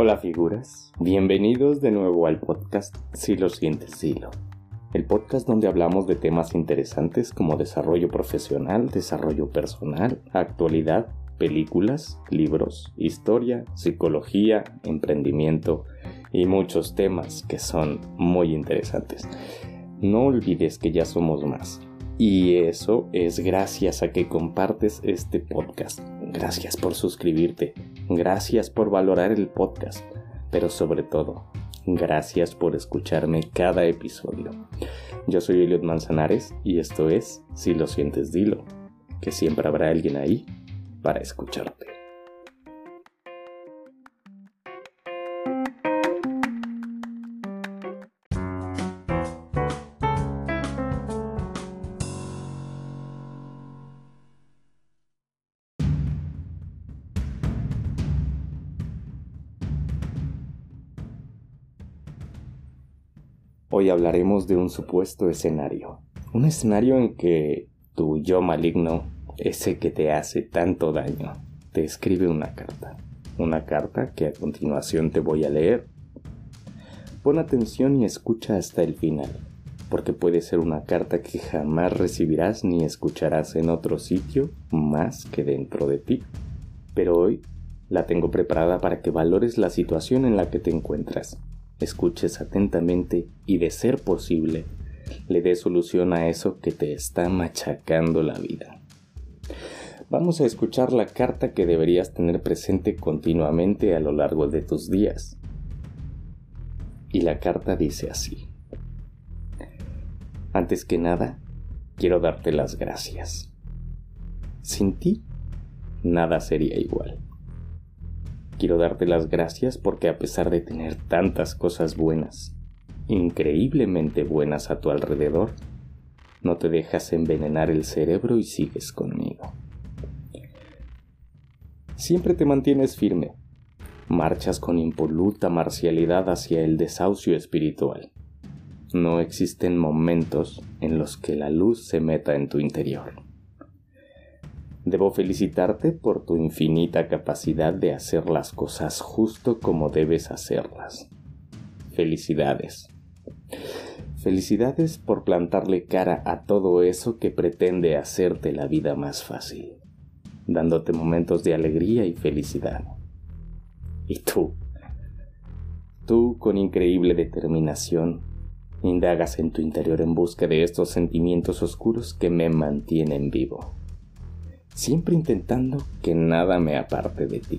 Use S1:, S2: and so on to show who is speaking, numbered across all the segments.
S1: Hola figuras, bienvenidos de nuevo al podcast Si lo sientes, Silo. El podcast donde hablamos de temas interesantes como desarrollo profesional, desarrollo personal, actualidad, películas, libros, historia, psicología, emprendimiento y muchos temas que son muy interesantes. No olvides que ya somos más. Y eso es gracias a que compartes este podcast. Gracias por suscribirte. Gracias por valorar el podcast. Pero sobre todo, gracias por escucharme cada episodio. Yo soy Eliot Manzanares y esto es Si lo sientes, dilo. Que siempre habrá alguien ahí para escucharte. Hoy hablaremos de un supuesto escenario. Un escenario en que tu yo maligno, ese que te hace tanto daño, te escribe una carta. Una carta que a continuación te voy a leer. Pon atención y escucha hasta el final, porque puede ser una carta que jamás recibirás ni escucharás en otro sitio más que dentro de ti. Pero hoy la tengo preparada para que valores la situación en la que te encuentras escuches atentamente y de ser posible, le dé solución a eso que te está machacando la vida. Vamos a escuchar la carta que deberías tener presente continuamente a lo largo de tus días. Y la carta dice así. Antes que nada, quiero darte las gracias. Sin ti, nada sería igual. Quiero darte las gracias porque a pesar de tener tantas cosas buenas, increíblemente buenas a tu alrededor, no te dejas envenenar el cerebro y sigues conmigo. Siempre te mantienes firme, marchas con impoluta marcialidad hacia el desahucio espiritual. No existen momentos en los que la luz se meta en tu interior. Debo felicitarte por tu infinita capacidad de hacer las cosas justo como debes hacerlas. Felicidades. Felicidades por plantarle cara a todo eso que pretende hacerte la vida más fácil, dándote momentos de alegría y felicidad. Y tú, tú con increíble determinación, indagas en tu interior en busca de estos sentimientos oscuros que me mantienen vivo siempre intentando que nada me aparte de ti,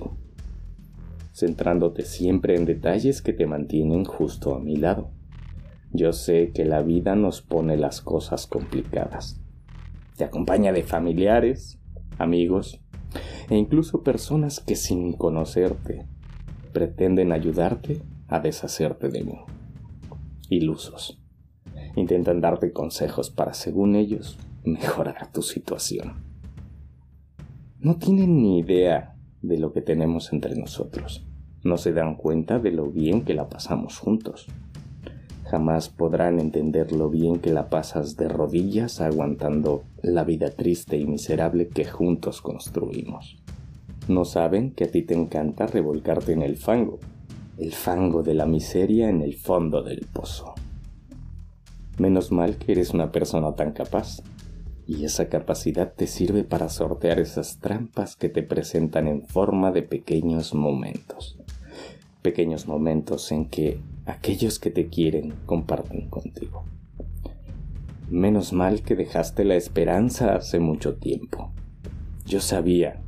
S1: centrándote siempre en detalles que te mantienen justo a mi lado. Yo sé que la vida nos pone las cosas complicadas. Te acompaña de familiares, amigos e incluso personas que sin conocerte pretenden ayudarte a deshacerte de mí. Ilusos. Intentan darte consejos para, según ellos, mejorar tu situación no tienen ni idea de lo que tenemos entre nosotros. No se dan cuenta de lo bien que la pasamos juntos. Jamás podrán entender lo bien que la pasas de rodillas aguantando la vida triste y miserable que juntos construimos. No saben que a ti te encanta revolcarte en el fango, el fango de la miseria en el fondo del pozo. Menos mal que eres una persona tan capaz, y esa capacidad te sirve para sortear esas trampas que te presentan en forma de pequeños momentos. Pequeños momentos en que aquellos que te quieren comparten contigo. Menos mal que dejaste la esperanza hace mucho tiempo. Yo sabía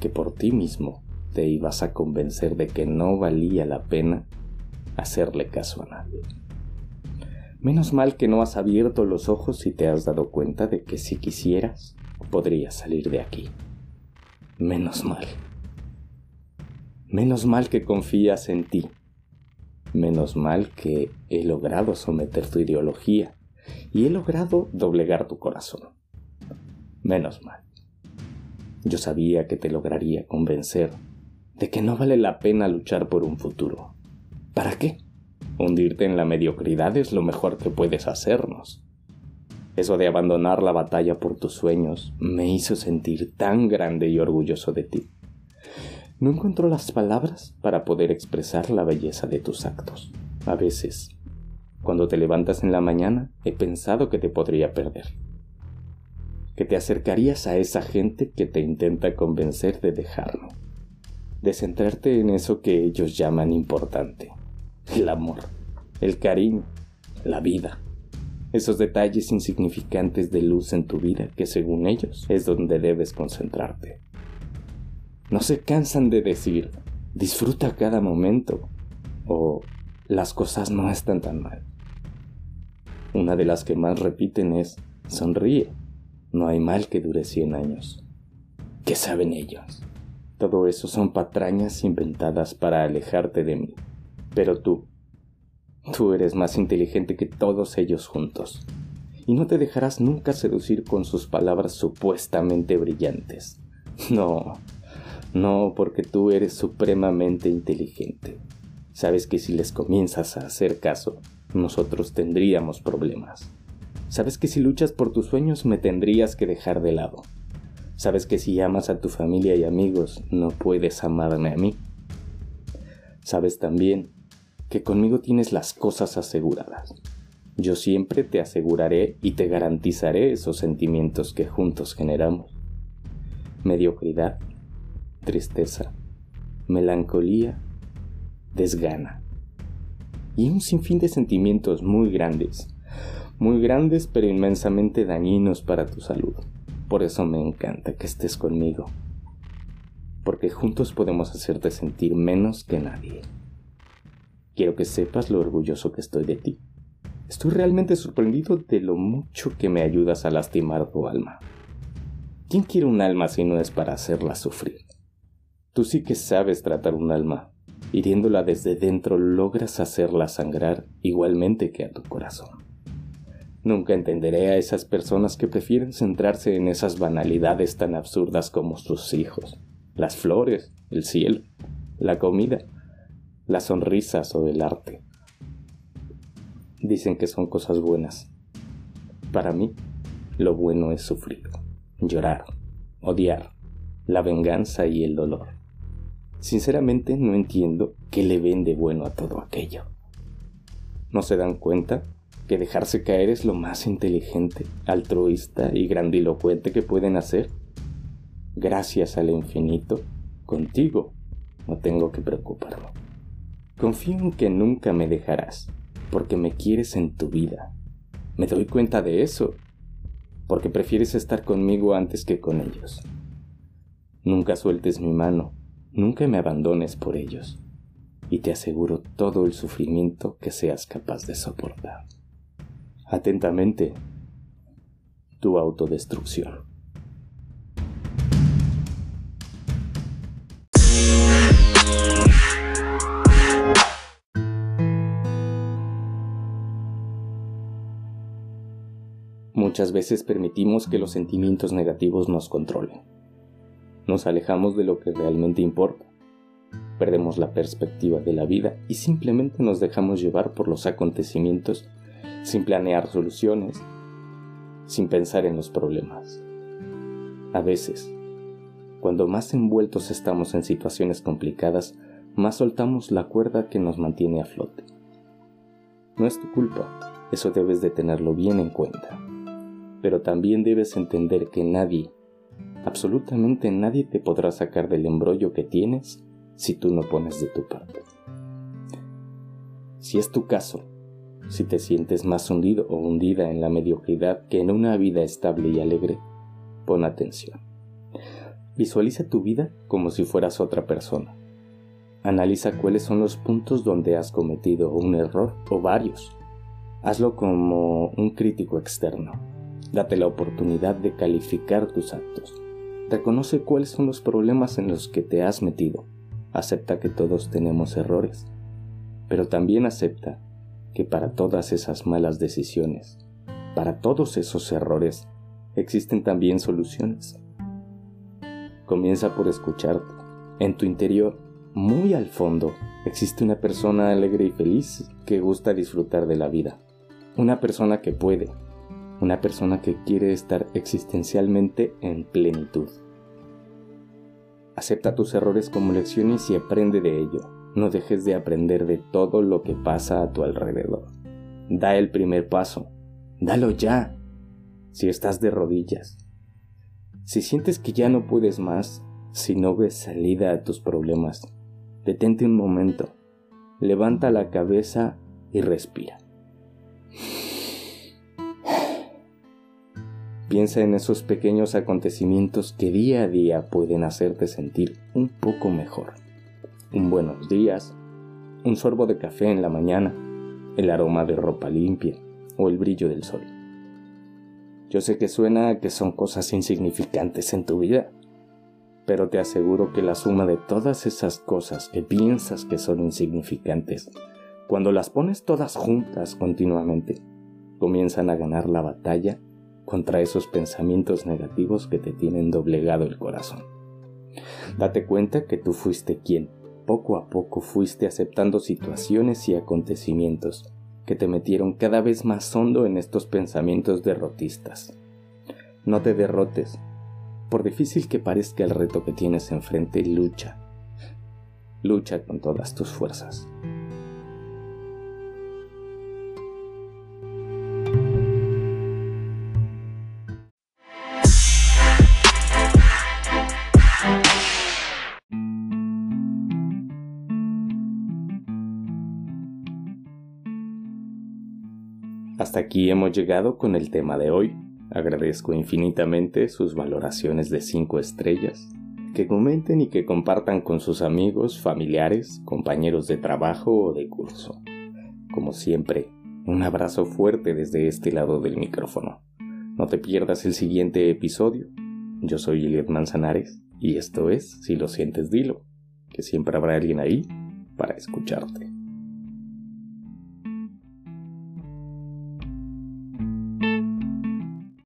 S1: que por ti mismo te ibas a convencer de que no valía la pena hacerle caso a nadie. Menos mal que no has abierto los ojos y te has dado cuenta de que si quisieras, podrías salir de aquí. Menos mal. Menos mal que confías en ti. Menos mal que he logrado someter tu ideología y he logrado doblegar tu corazón. Menos mal. Yo sabía que te lograría convencer de que no vale la pena luchar por un futuro. ¿Para qué? Hundirte en la mediocridad es lo mejor que puedes hacernos. Eso de abandonar la batalla por tus sueños me hizo sentir tan grande y orgulloso de ti. No encuentro las palabras para poder expresar la belleza de tus actos. A veces, cuando te levantas en la mañana, he pensado que te podría perder. Que te acercarías a esa gente que te intenta convencer de dejarlo. De centrarte en eso que ellos llaman importante. El amor, el cariño, la vida. Esos detalles insignificantes de luz en tu vida que según ellos es donde debes concentrarte. No se cansan de decir, disfruta cada momento o las cosas no están tan mal. Una de las que más repiten es, sonríe, no hay mal que dure 100 años. ¿Qué saben ellos? Todo eso son patrañas inventadas para alejarte de mí. Pero tú, tú eres más inteligente que todos ellos juntos. Y no te dejarás nunca seducir con sus palabras supuestamente brillantes. No, no, porque tú eres supremamente inteligente. Sabes que si les comienzas a hacer caso, nosotros tendríamos problemas. Sabes que si luchas por tus sueños me tendrías que dejar de lado. Sabes que si amas a tu familia y amigos, no puedes amarme a mí. Sabes también que conmigo tienes las cosas aseguradas. Yo siempre te aseguraré y te garantizaré esos sentimientos que juntos generamos. Mediocridad, tristeza, melancolía, desgana y un sinfín de sentimientos muy grandes, muy grandes pero inmensamente dañinos para tu salud. Por eso me encanta que estés conmigo, porque juntos podemos hacerte sentir menos que nadie. Quiero que sepas lo orgulloso que estoy de ti. Estoy realmente sorprendido de lo mucho que me ayudas a lastimar tu alma. ¿Quién quiere un alma si no es para hacerla sufrir? Tú sí que sabes tratar un alma. Hiriéndola desde dentro logras hacerla sangrar igualmente que a tu corazón. Nunca entenderé a esas personas que prefieren centrarse en esas banalidades tan absurdas como sus hijos, las flores, el cielo, la comida, las sonrisas o el arte. Dicen que son cosas buenas. Para mí, lo bueno es sufrir, llorar, odiar, la venganza y el dolor. Sinceramente no entiendo qué le ven de bueno a todo aquello. ¿No se dan cuenta que dejarse caer es lo más inteligente, altruista y grandilocuente que pueden hacer? Gracias al infinito, contigo no tengo que preocuparme. Confío en que nunca me dejarás, porque me quieres en tu vida. Me doy cuenta de eso, porque prefieres estar conmigo antes que con ellos. Nunca sueltes mi mano, Nunca me abandones por ellos, y te aseguro todo el sufrimiento que seas capaz de soportar. Atentamente, tu autodestrucción. Muchas veces permitimos que los sentimientos negativos nos controlen nos alejamos de lo que realmente importa. Perdemos la perspectiva de la vida y simplemente nos dejamos llevar por los acontecimientos sin planear soluciones, sin pensar en los problemas. A veces, cuando más envueltos estamos en situaciones complicadas, más soltamos la cuerda que nos mantiene a flote. No es tu culpa, eso debes de tenerlo bien en cuenta. Pero también debes entender que nadie, absolutamente nadie te podrá sacar del embrollo que tienes si tú no pones de tu parte. Si es tu caso, si te sientes más hundido o hundida en la mediocridad que en una vida estable y alegre, pon atención. Visualiza tu vida como si fueras otra persona. Analiza cuáles son los puntos donde has cometido un error o varios. Hazlo como un crítico externo. Date la oportunidad de calificar tus actos. Reconoce cuáles son los problemas en los que te has metido. Acepta que todos tenemos errores, pero también acepta que para todas esas malas decisiones, para todos esos errores, existen también soluciones. Comienza por escucharte. En tu interior, muy al fondo, existe una persona alegre y feliz que gusta disfrutar de la vida. Una persona que puede. Una persona que quiere estar existencialmente en plenitud. Acepta tus errores como lecciones y aprende de ello. No dejes de aprender de todo lo que pasa a tu alrededor. Da el primer paso. Dalo ya. Si estás de rodillas. Si sientes que ya no puedes más, si no ves salida a tus problemas, detente un momento. Levanta la cabeza y respira. Piensa en esos pequeños acontecimientos que día a día pueden hacerte sentir un poco mejor. Un buenos días, un sorbo de café en la mañana, el aroma de ropa limpia o el brillo del sol. Yo sé que suena que son cosas insignificantes en tu vida, pero te aseguro que la suma de todas esas cosas que piensas que son insignificantes, cuando las pones todas juntas continuamente, comienzan a ganar la batalla contra esos pensamientos negativos que te tienen doblegado el corazón. Date cuenta que tú fuiste quien, poco a poco fuiste aceptando situaciones y acontecimientos que te metieron cada vez más hondo en estos pensamientos derrotistas. No te derrotes, por difícil que parezca el reto que tienes enfrente, lucha. Lucha con todas tus fuerzas. Hasta aquí hemos llegado con el tema de hoy. Agradezco infinitamente sus valoraciones de 5 estrellas, que comenten y que compartan con sus amigos, familiares, compañeros de trabajo o de curso. Como siempre, un abrazo fuerte desde este lado del micrófono. No te pierdas el siguiente episodio. Yo soy Eliot Manzanares y esto es Si lo sientes, dilo, que siempre habrá alguien ahí para escucharte.